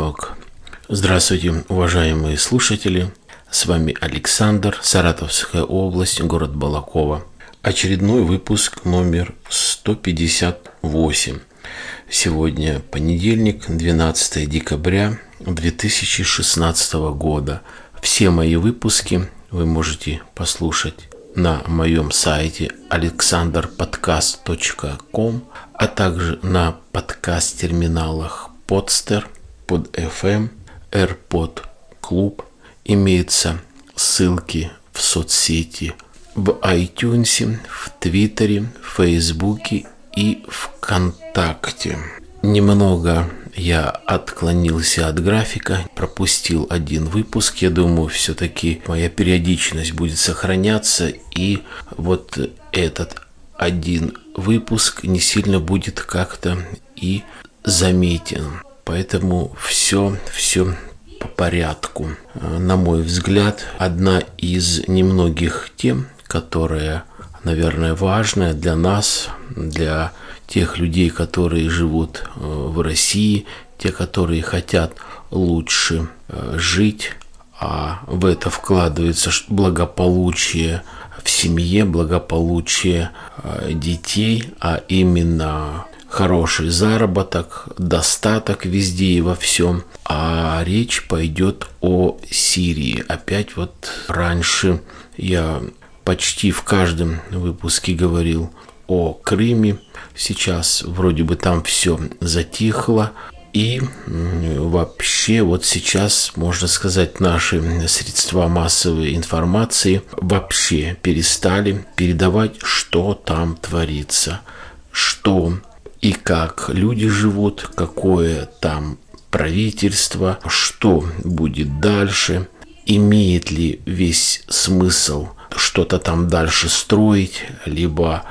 денек. Здравствуйте, уважаемые слушатели. С вами Александр, Саратовская область, город Балакова. Очередной выпуск номер 158. Сегодня понедельник, 12 декабря 2016 года. Все мои выпуски вы можете послушать на моем сайте alexanderpodcast.com, а также на подкаст-терминалах Podster, под FM, AirPod Club. Имеются ссылки в соцсети в iTunes, в Твиттере, в Фейсбуке и ВКонтакте. Немного я отклонился от графика, пропустил один выпуск. Я думаю, все-таки моя периодичность будет сохраняться. И вот этот один выпуск не сильно будет как-то и заметен. Поэтому все, все по порядку. На мой взгляд, одна из немногих тем, которая, наверное, важная для нас, для тех людей, которые живут э, в России, те, которые хотят лучше э, жить, а в это вкладывается благополучие в семье, благополучие э, детей, а именно хороший заработок, достаток везде и во всем. А речь пойдет о Сирии. Опять вот раньше я почти в каждом выпуске говорил о Крыме. Сейчас вроде бы там все затихло. И вообще вот сейчас, можно сказать, наши средства массовой информации вообще перестали передавать, что там творится, что и как люди живут, какое там правительство, что будет дальше, имеет ли весь смысл что-то там дальше строить, либо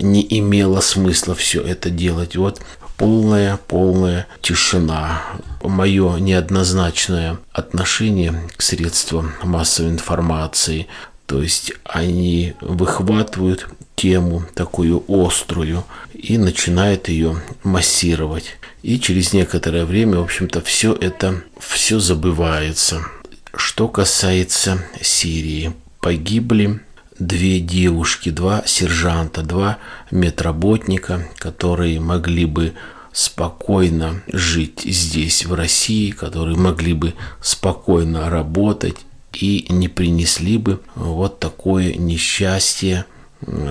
не имело смысла все это делать. Вот полная, полная тишина. Мое неоднозначное отношение к средствам массовой информации. То есть они выхватывают тему такую острую и начинают ее массировать. И через некоторое время, в общем-то, все это все забывается. Что касается Сирии, погибли две девушки, два сержанта, два медработника, которые могли бы спокойно жить здесь, в России, которые могли бы спокойно работать и не принесли бы вот такое несчастье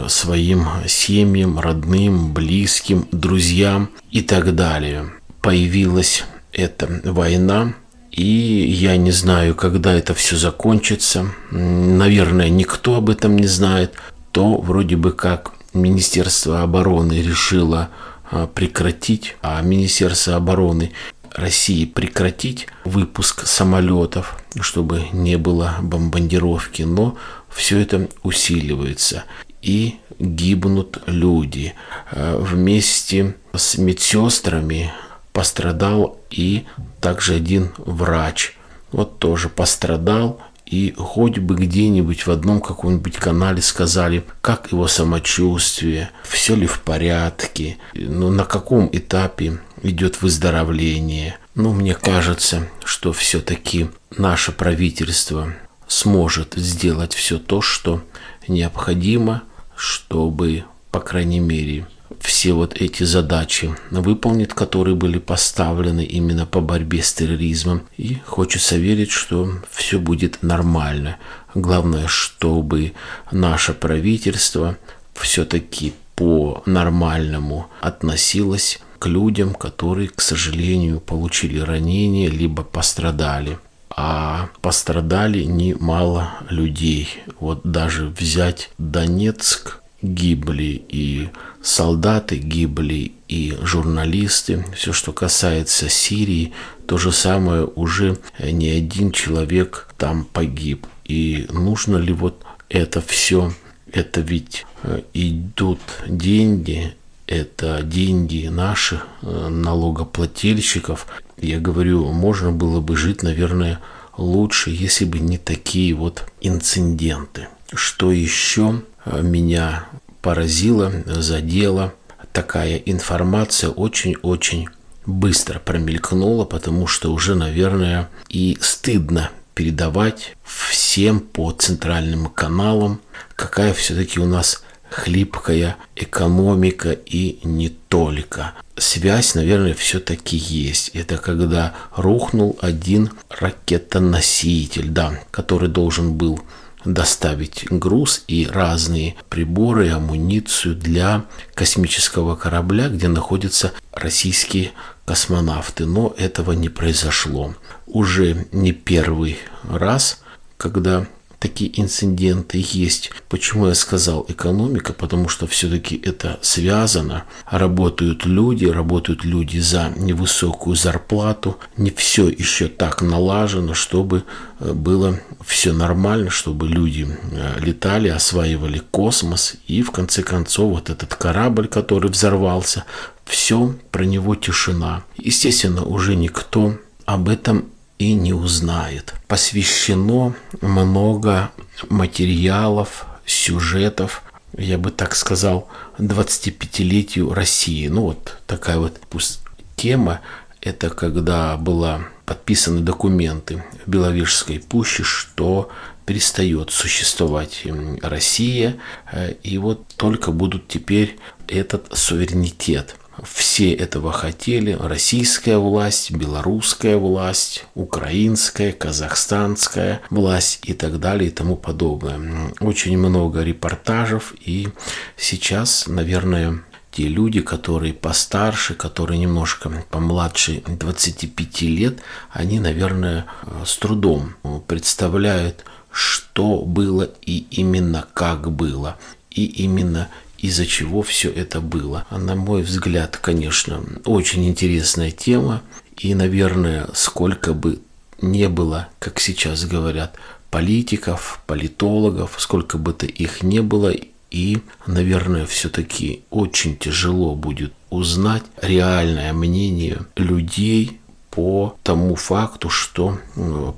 своим семьям, родным, близким, друзьям и так далее. Появилась эта война, и я не знаю, когда это все закончится. Наверное, никто об этом не знает. То вроде бы как Министерство обороны решило а, прекратить, а Министерство обороны России прекратить выпуск самолетов, чтобы не было бомбардировки, но все это усиливается и гибнут люди. А, вместе с медсестрами пострадал и также один врач. Вот тоже пострадал и хоть бы где-нибудь в одном каком-нибудь канале сказали, как его самочувствие, все ли в порядке, ну, на каком этапе идет выздоровление. Ну, мне кажется, что все-таки наше правительство сможет сделать все то, что необходимо, чтобы, по крайней мере, все вот эти задачи выполнит, которые были поставлены именно по борьбе с терроризмом. И хочется верить, что все будет нормально. Главное, чтобы наше правительство все-таки по-нормальному относилось к людям, которые, к сожалению, получили ранения, либо пострадали. А пострадали немало людей. Вот даже взять Донецк, гибли и солдаты, гибли и журналисты. Все, что касается Сирии, то же самое уже не один человек там погиб. И нужно ли вот это все, это ведь э, идут деньги, это деньги наших э, налогоплательщиков. Я говорю, можно было бы жить, наверное, лучше, если бы не такие вот инциденты. Что еще э, меня поразило, задело? Такая информация очень-очень быстро промелькнуло, потому что уже, наверное, и стыдно передавать всем по центральным каналам, какая все-таки у нас хлипкая экономика и не только. Связь, наверное, все-таки есть. Это когда рухнул один ракетоноситель, да, который должен был доставить груз и разные приборы и амуницию для космического корабля, где находятся российские космонавты. Но этого не произошло. Уже не первый раз, когда такие инциденты есть. Почему я сказал экономика? Потому что все-таки это связано. Работают люди, работают люди за невысокую зарплату. Не все еще так налажено, чтобы э, было все нормально, чтобы люди э, летали, осваивали космос. И в конце концов вот этот корабль, который взорвался, все про него тишина. Естественно, уже никто об этом и не узнает. Посвящено много материалов, сюжетов, я бы так сказал, 25-летию России. Ну вот такая вот пусть тема. Это когда была подписаны документы в Беловежской пуще, что перестает существовать Россия, э, и вот только будут теперь этот суверенитет – все этого хотели. Российская власть, белорусская власть, украинская, казахстанская власть и так далее и тому подобное. Очень много репортажев. И сейчас, наверное, те люди, которые постарше, которые немножко помладше 25 лет, они, наверное, с трудом представляют, что было и именно как было. И именно из-за чего все это было. А на мой взгляд, конечно, очень интересная тема. И, наверное, сколько бы не было, как сейчас говорят, политиков, политологов, сколько бы то их не было, и, наверное, все-таки очень тяжело будет узнать реальное мнение людей по тому факту, что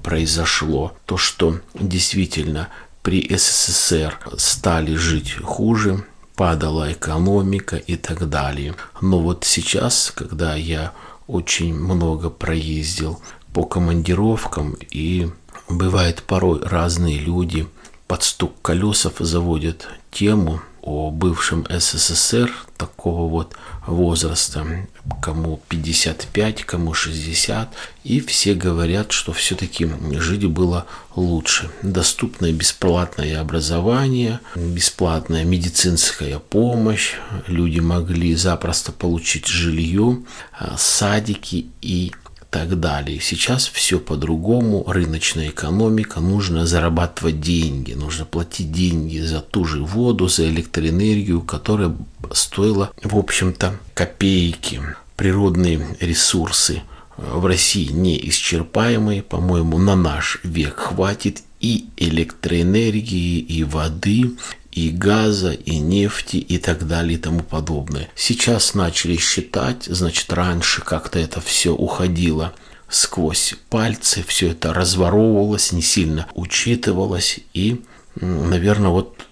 произошло. То, что действительно при СССР стали жить хуже, падала экономика и так далее. Но вот сейчас, когда я очень много проездил по командировкам и бывает порой разные люди под стук колесов заводят тему о бывшем СССР такого вот возраста, кому 55, кому 60, и все говорят, что все-таки жить было лучше. Доступное бесплатное образование, бесплатная медицинская помощь, люди могли запросто получить жилье, а, садики и так далее. Сейчас все по-другому, рыночная экономика, нужно зарабатывать деньги, нужно платить деньги за ту же воду, за электроэнергию, которая стоила, в общем-то, копейки. Природные ресурсы в России неисчерпаемые, по-моему, на наш век хватит и электроэнергии, и воды, и газа, и нефти, и так далее, и тому подобное. Сейчас начали считать, значит, раньше как-то это все уходило сквозь пальцы, все это разворовывалось, не сильно учитывалось, и, наверное, вот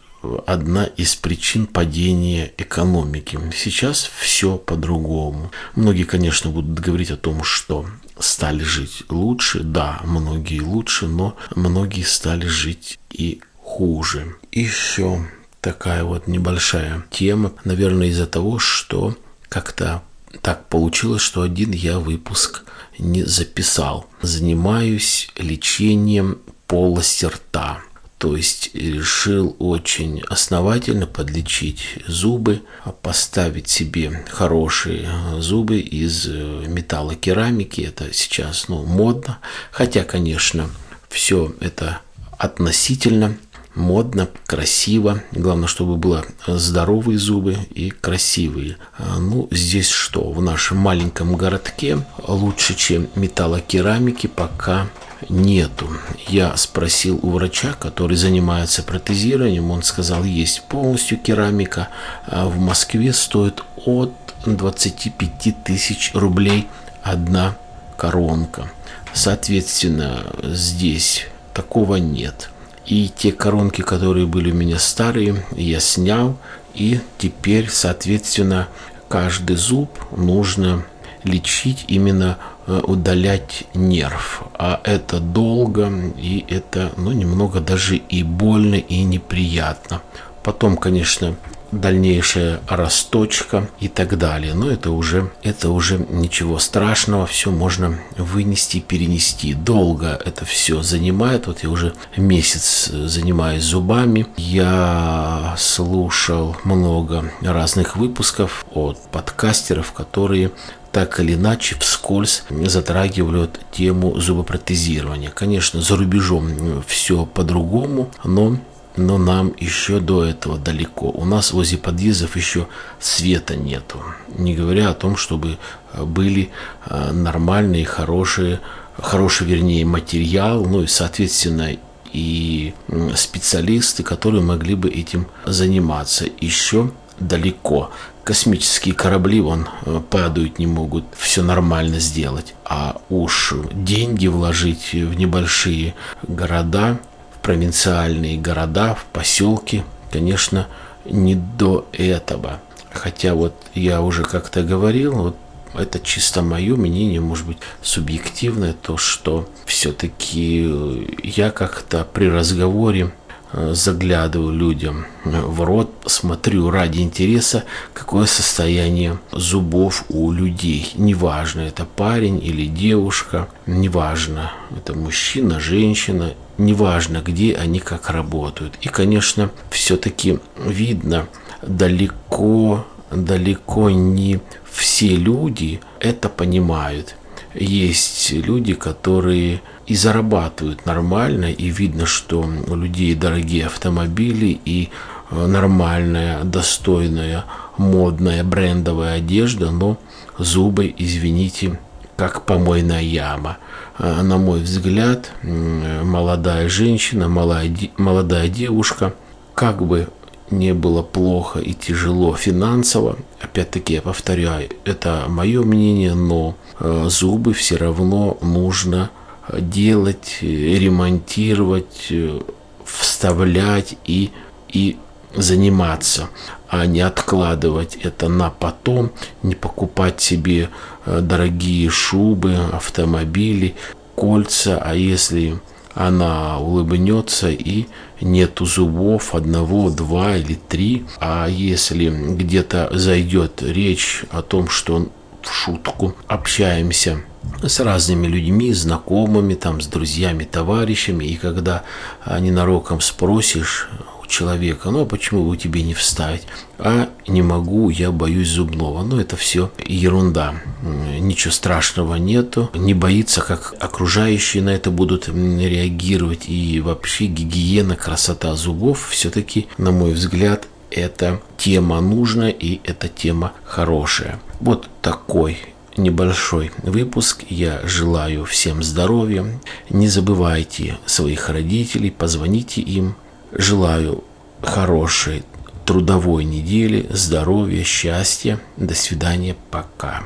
одна из причин падения экономики. Сейчас все по-другому. Многие, конечно, будут говорить о том, что стали жить лучше. Да, многие лучше, но многие стали жить и хуже. Еще такая вот небольшая тема, наверное, из-за того, что как-то так получилось, что один я выпуск не записал. Занимаюсь лечением полости рта. То есть решил очень основательно подлечить зубы, поставить себе хорошие зубы из металлокерамики. Это сейчас ну, модно. Хотя, конечно, все это относительно модно, красиво. Главное, чтобы было здоровые зубы и красивые. А, ну, здесь что? В нашем маленьком городке лучше, чем металлокерамики, пока нету. Я спросил у врача, который занимается протезированием, он сказал, есть полностью керамика. А в Москве стоит от 25 тысяч рублей одна коронка. Соответственно, здесь такого нет. И те коронки, которые были у меня старые, я снял. И теперь, соответственно, каждый зуб нужно лечить, именно э, удалять нерв. А это долго, и это ну, немного даже и больно, и неприятно. Потом, конечно, дальнейшая расточка и так далее. Но это уже, это уже ничего страшного, все можно вынести, перенести. Долго это все занимает. Вот я уже месяц занимаюсь зубами. Я слушал много разных выпусков от подкастеров, которые так или иначе вскользь затрагивают тему зубопротезирования. Конечно, за рубежом все по-другому, но но нам еще до этого далеко. У нас возле подъездов еще света нету. Не говоря о том, чтобы э, были э, нормальные, хорошие, хороший, вернее, материал, ну и, соответственно, и специалисты, которые могли бы этим заниматься. Еще далеко. Космические корабли вон э, падают, не могут все нормально сделать. А уж деньги вложить в небольшие города – провинциальные города, в поселки, конечно, не до этого. Хотя вот я уже как-то говорил, вот это чисто мое мнение, может быть, субъективное, то, что все-таки я как-то при разговоре Э, заглядываю людям в рот, смотрю ради интереса, какое состояние зубов у людей. Неважно, это парень или девушка, неважно, это мужчина, женщина, неважно, где они как работают. И, конечно, все-таки видно далеко, далеко не все люди это понимают. Есть люди, которые и зарабатывают нормально, и видно, что у людей дорогие автомобили и э, нормальная, достойная, модная, брендовая одежда, но зубы, извините, как помойная яма. Э, на мой взгляд, молодая женщина, молодая, молодая девушка, как бы не было плохо и тяжело финансово, опять-таки я повторяю, это мое мнение, но э, зубы все равно нужно делать, ремонтировать, вставлять и, и заниматься, а не откладывать это на потом, не покупать себе э, дорогие шубы, автомобили, кольца, а если она улыбнется и нету зубов одного, два или три, а если где-то зайдет речь о том, что в шутку общаемся с разными людьми, знакомыми, там, с друзьями, товарищами, и когда ненароком спросишь человека, ну а почему бы тебе не вставить? А не могу, я боюсь зубного. Ну это все ерунда. Ничего страшного нету. Не боится, как окружающие на это будут реагировать. И вообще гигиена, красота зубов все-таки, на мой взгляд, эта тема нужная и эта тема хорошая. Вот такой небольшой выпуск. Я желаю всем здоровья. Не забывайте своих родителей, позвоните им. Желаю хорошей трудовой недели, здоровья, счастья. До свидания, пока.